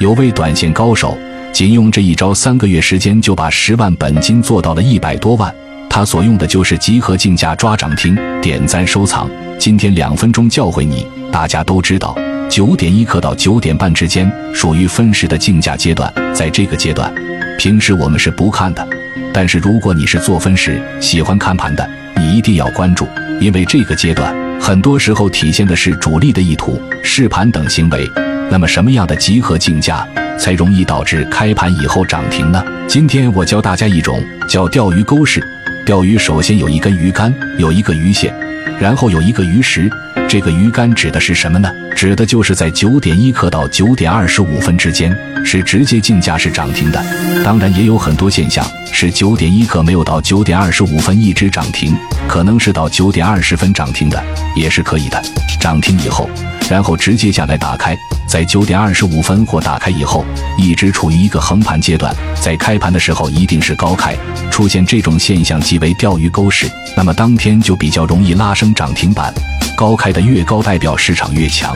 有位短线高手，仅用这一招，三个月时间就把十万本金做到了一百多万。他所用的就是集合竞价抓涨停，点赞收藏。今天两分钟教会你，大家都知道，九点一刻到九点半之间属于分时的竞价阶段，在这个阶段，平时我们是不看的。但是如果你是做分时、喜欢看盘的，你一定要关注，因为这个阶段很多时候体现的是主力的意图、试盘等行为。那么什么样的集合竞价才容易导致开盘以后涨停呢？今天我教大家一种叫钓鱼钩式。钓鱼首先有一根鱼竿，有一个鱼线，然后有一个鱼食。这个鱼竿指的是什么呢？指的就是在九点一刻到九点二十五分之间是直接竞价是涨停的。当然也有很多现象是九点一刻没有到九点二十五分一直涨停，可能是到九点二十分涨停的，也是可以的。涨停以后，然后直接下来打开。在九点二十五分或打开以后，一直处于一个横盘阶段，在开盘的时候一定是高开，出现这种现象即为钓鱼钩式，那么当天就比较容易拉升涨停板。高开的越高，代表市场越强。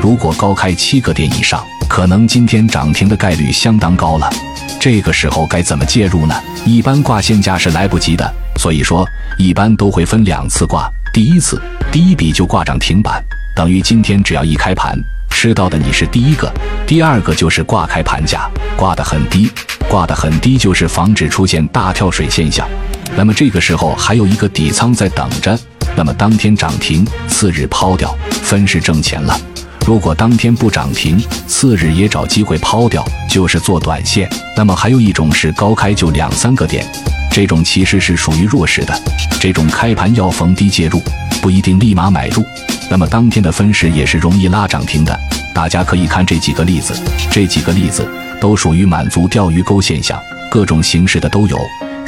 如果高开七个点以上，可能今天涨停的概率相当高了。这个时候该怎么介入呢？一般挂现价是来不及的，所以说一般都会分两次挂。第一次，第一笔就挂涨停板，等于今天只要一开盘。吃到的你是第一个，第二个就是挂开盘价，挂得很低，挂得很低就是防止出现大跳水现象。那么这个时候还有一个底仓在等着，那么当天涨停，次日抛掉，分是挣钱了。如果当天不涨停，次日也找机会抛掉，就是做短线。那么还有一种是高开就两三个点，这种其实是属于弱势的，这种开盘要逢低介入，不一定立马买入。那么当天的分时也是容易拉涨停的，大家可以看这几个例子，这几个例子都属于满足钓鱼钩现象，各种形式的都有。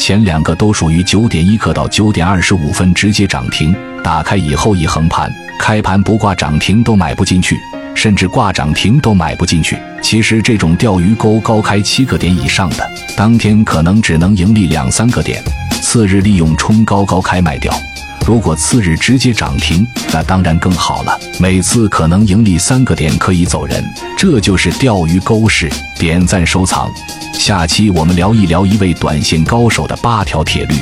前两个都属于九点一刻到九点二十五分直接涨停，打开以后一横盘，开盘不挂涨停都买不进去，甚至挂涨停都买不进去。其实这种钓鱼钩高开七个点以上的，当天可能只能盈利两三个点，次日利用冲高高开卖掉。如果次日直接涨停，那当然更好了。每次可能盈利三个点可以走人，这就是钓鱼钩式。点赞收藏，下期我们聊一聊一位短线高手的八条铁律。